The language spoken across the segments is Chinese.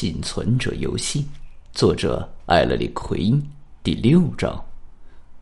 幸存者游戏，作者艾勒里奎因，第六章。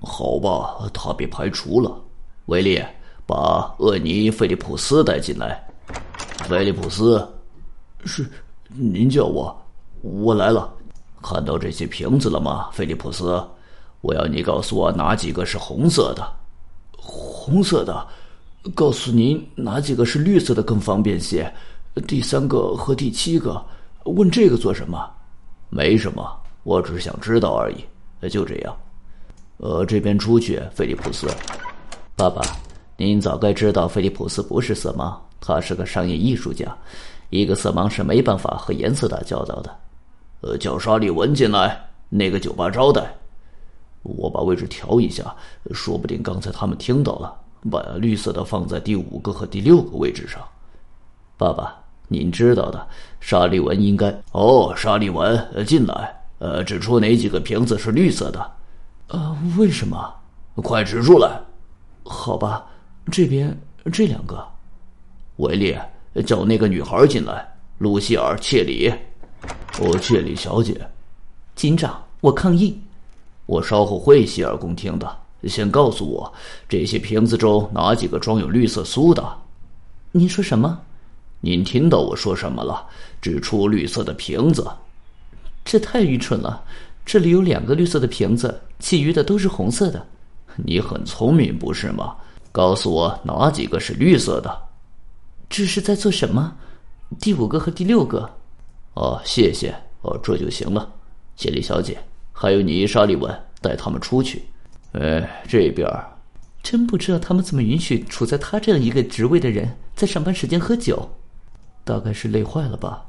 好吧，他被排除了。威利，把厄尼·菲利普斯带进来。菲利普斯，是，您叫我，我来了。看到这些瓶子了吗，菲利普斯？我要你告诉我哪几个是红色的。红色的，告诉您哪几个是绿色的更方便些。第三个和第七个，问这个做什么？没什么，我只是想知道而已。就这样。呃，这边出去，菲利普斯。爸爸，您早该知道，菲利普斯不是色盲，他是个商业艺术家。一个色盲是没办法和颜色打交道的。呃，叫沙利文进来，那个酒吧招待。我把位置调一下，说不定刚才他们听到了。把绿色的放在第五个和第六个位置上。爸爸，您知道的，沙利文应该……哦，沙利文，进来。呃，指出哪几个瓶子是绿色的？呃，为什么？快指出来。好吧，这边这两个。维利，叫那个女孩进来。露西尔·切里。哦，切里小姐。警长，我抗议。我稍后会洗耳恭听的。先告诉我，这些瓶子中哪几个装有绿色苏的？您说什么？您听到我说什么了？指出绿色的瓶子。这太愚蠢了。这里有两个绿色的瓶子，其余的都是红色的。你很聪明，不是吗？告诉我哪几个是绿色的？这是在做什么？第五个和第六个。哦，谢谢。哦，这就行了。谢丽小姐，还有你，沙利文，带他们出去。哎，这边。真不知道他们怎么允许处在他这样一个职位的人在上班时间喝酒。大概是累坏了吧。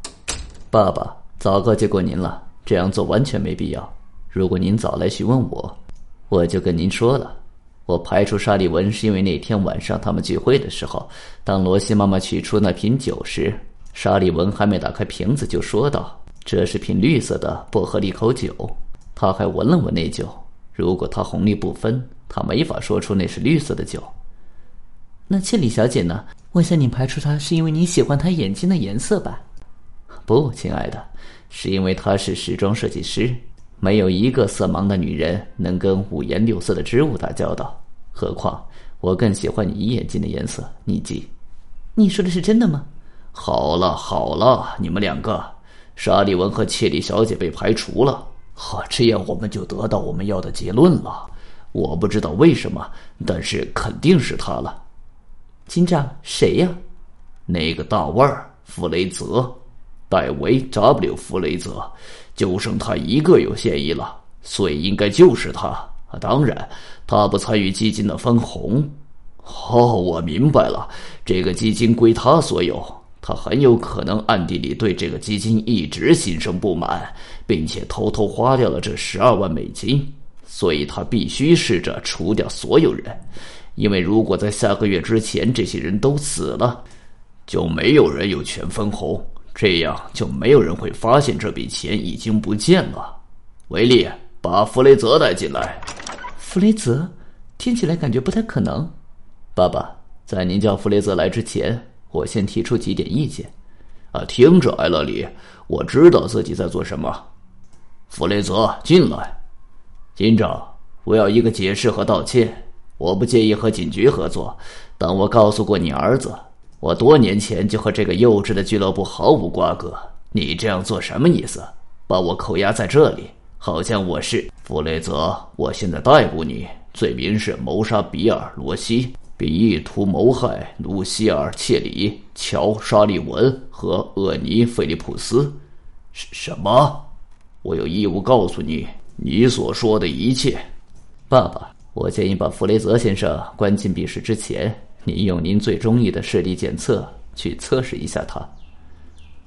爸爸，早告诫过您了，这样做完全没必要。如果您早来询问我，我就跟您说了。我排除沙利文是因为那天晚上他们聚会的时候，当罗西妈妈取出那瓶酒时，沙利文还没打开瓶子就说道：“这是瓶绿色的薄荷利口酒。”他还闻了闻那酒。如果他红绿不分，他没法说出那是绿色的酒。那切里小姐呢？我想你排除她是因为你喜欢她眼睛的颜色吧？不，亲爱的，是因为她是时装设计师。没有一个色盲的女人能跟五颜六色的织物打交道。何况我更喜欢你眼睛的颜色，你记。你说的是真的吗？好了好了，你们两个，沙利文和切里小姐被排除了。好，这样我们就得到我们要的结论了。我不知道为什么，但是肯定是他了。警长，谁呀？那个大腕儿弗雷泽，戴维 ·W· 弗雷泽，就剩他一个有嫌疑了，所以应该就是他。当然，他不参与基金的分红。哦，我明白了，这个基金归他所有。他很有可能暗地里对这个基金一直心生不满，并且偷偷花掉了这十二万美金，所以他必须试着除掉所有人，因为如果在下个月之前这些人都死了，就没有人有权分红，这样就没有人会发现这笔钱已经不见了。维利，把弗雷泽带进来。弗雷泽，听起来感觉不太可能。爸爸，在您叫弗雷泽来之前。我先提出几点意见，啊，听着，艾勒里，我知道自己在做什么。弗雷泽，进来。警长，我要一个解释和道歉。我不介意和警局合作，但我告诉过你儿子，我多年前就和这个幼稚的俱乐部毫无瓜葛。你这样做什么意思？把我扣押在这里，好像我是弗雷泽。我现在逮捕你，罪名是谋杀比尔·罗西。并意图谋害卢西尔·切里、乔·沙利文和厄尼·菲利普斯。什什么？我有义务告诉你，你所说的一切。爸爸，我建议把弗雷泽先生关进闭室之前，您用您最中意的视力检测去测试一下他。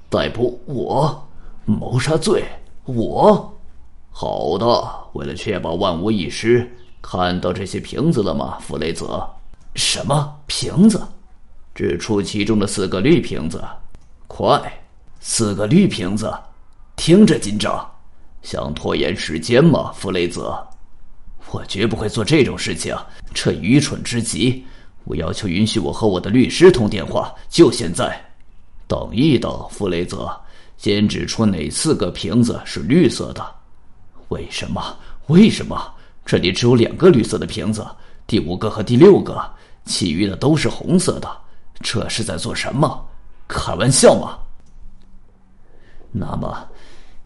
逮捕我？谋杀罪？我？好的，为了确保万无一失，看到这些瓶子了吗，弗雷泽？什么瓶子？指出其中的四个绿瓶子，快！四个绿瓶子，听着，警长，想拖延时间吗，弗雷泽？我绝不会做这种事情，这愚蠢之极！我要求允许我和我的律师通电话，就现在。等一等，弗雷泽，先指出哪四个瓶子是绿色的？为什么？为什么？这里只有两个绿色的瓶子，第五个和第六个，其余的都是红色的。这是在做什么？开玩笑吗？那么，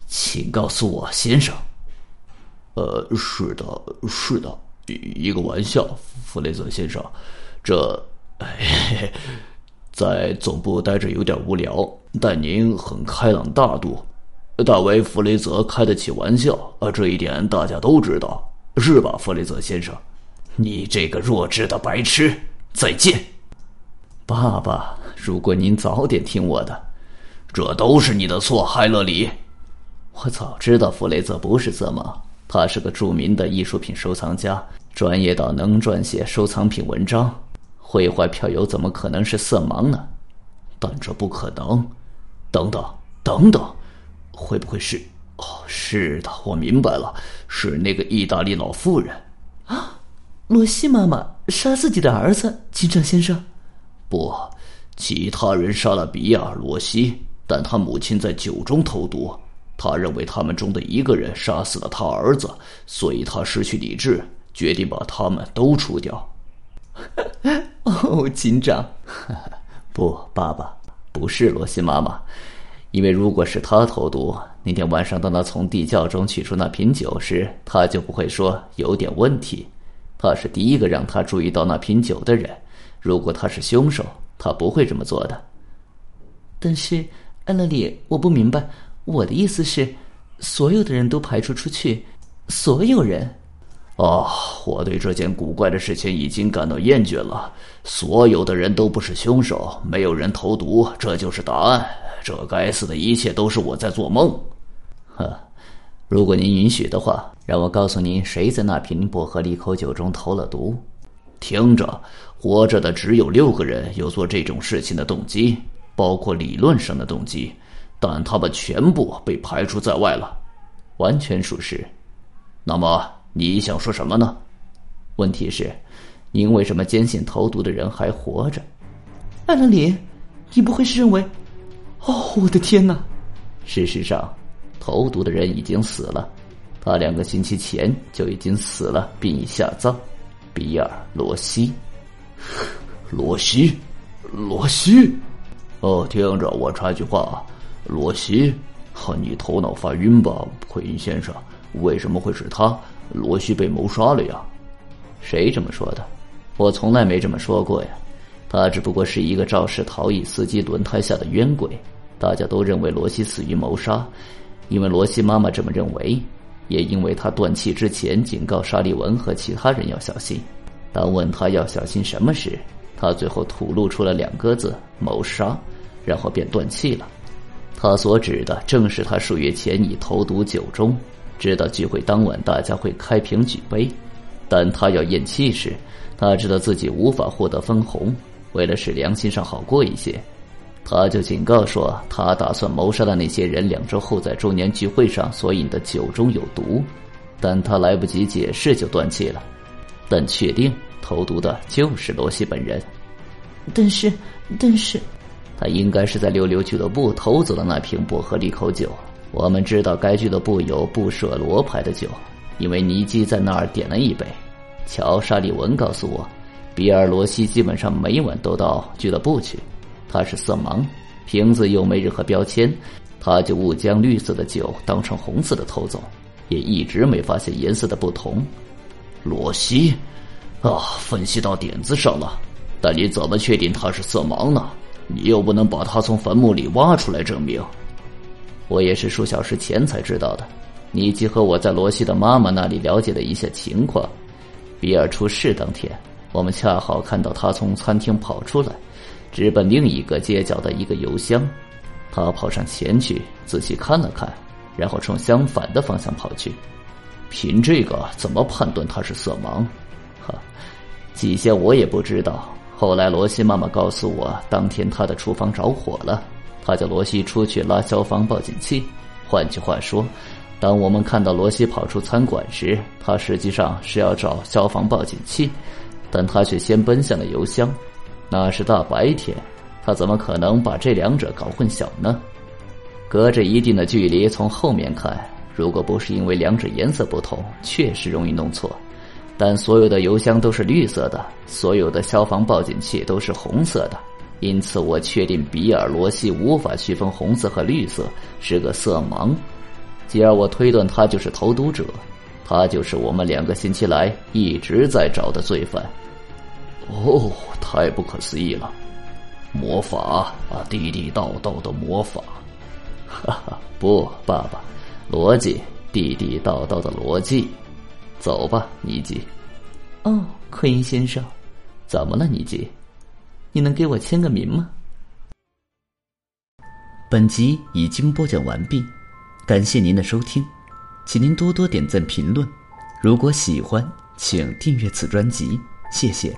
请告诉我，先生。呃，是的，是的，一个玩笑，弗雷泽先生。这，在总部待着有点无聊，但您很开朗大度。大为·弗雷泽开得起玩笑，啊，这一点大家都知道，是吧，弗雷泽先生？你这个弱智的白痴！再见，爸爸。如果您早点听我的，这都是你的错，海勒里。我早知道弗雷泽不是色盲，他是个著名的艺术品收藏家，专业到能撰写收藏品文章。毁坏票友怎么可能是色盲呢？但这不可能。等等，等等。会不会是？哦，是的，我明白了，是那个意大利老妇人。啊，罗西妈妈杀自己的儿子，警长先生。不，其他人杀了比尔·罗西，但他母亲在酒中投毒。他认为他们中的一个人杀死了他儿子，所以他失去理智，决定把他们都除掉。哦，警长，不，爸爸，不是罗西妈妈。因为如果是他投毒，那天晚上当他从地窖中取出那瓶酒时，他就不会说有点问题。他是第一个让他注意到那瓶酒的人。如果他是凶手，他不会这么做的。但是，艾勒里，我不明白。我的意思是，所有的人都排除出去，所有人。哦，我对这件古怪的事情已经感到厌倦了。所有的人都不是凶手，没有人投毒，这就是答案。这该死的一切都是我在做梦，呵，如果您允许的话，让我告诉您，谁在那瓶薄荷利口酒中投了毒。听着，活着的只有六个人有做这种事情的动机，包括理论上的动机，但他们全部被排除在外了，完全属实。那么你想说什么呢？问题是，您为什么坚信投毒的人还活着？艾伦里，你不会是认为？哦，我的天哪！事实上，投毒的人已经死了，他两个星期前就已经死了，并已下葬。比尔·罗西，罗西，罗西。哦，听着，我插句话，罗西，哈，你头脑发晕吧，奎因先生？为什么会是他？罗西被谋杀了呀？谁这么说的？我从来没这么说过呀。他只不过是一个肇事逃逸司机轮胎下的冤鬼。大家都认为罗西死于谋杀，因为罗西妈妈这么认为，也因为他断气之前警告沙利文和其他人要小心。当问他要小心什么时，他最后吐露出了两个字“谋杀”，然后便断气了。他所指的正是他数月前已投毒酒中，知道聚会当晚大家会开瓶举杯，但他要咽气时，他知道自己无法获得分红，为了使良心上好过一些。他就警告说，他打算谋杀的那些人两周后在周年聚会上所饮的酒中有毒，但他来不及解释就断气了。但确定投毒的就是罗西本人。但是，但是，他应该是在溜溜俱乐部偷走了那瓶薄荷利口酒。我们知道该俱乐部有布舍罗牌的酒，因为尼基在那儿点了一杯。乔沙利文告诉我，比尔罗西基本上每晚都到俱乐部去。他是色盲，瓶子又没任何标签，他就误将绿色的酒当成红色的偷走，也一直没发现颜色的不同。罗西，啊，分析到点子上了，但你怎么确定他是色盲呢？你又不能把他从坟墓里挖出来证明。我也是数小时前才知道的。尼基和我在罗西的妈妈那里了解了一下情况。比尔出事当天，我们恰好看到他从餐厅跑出来。直奔另一个街角的一个邮箱，他跑上前去仔细看了看，然后冲相反的方向跑去。凭这个怎么判断他是色盲？哈，起先我也不知道。后来罗西妈妈告诉我，当天她的厨房着火了，她叫罗西出去拉消防报警器。换句话说，当我们看到罗西跑出餐馆时，他实际上是要找消防报警器，但他却先奔向了邮箱。那是大白天，他怎么可能把这两者搞混淆呢？隔着一定的距离从后面看，如果不是因为两者颜色不同，确实容易弄错。但所有的油箱都是绿色的，所有的消防报警器都是红色的，因此我确定比尔·罗西无法区分红色和绿色，是个色盲。继而我推断他就是投毒者，他就是我们两个星期来一直在找的罪犯。哦，太不可思议了！魔法啊，地地道道的魔法！哈哈，不，爸爸，逻辑，地地道道的逻辑。走吧，尼基。哦，奎因先生，怎么了，尼基？你能给我签个名吗？本集已经播讲完毕，感谢您的收听，请您多多点赞评论。如果喜欢，请订阅此专辑，谢谢。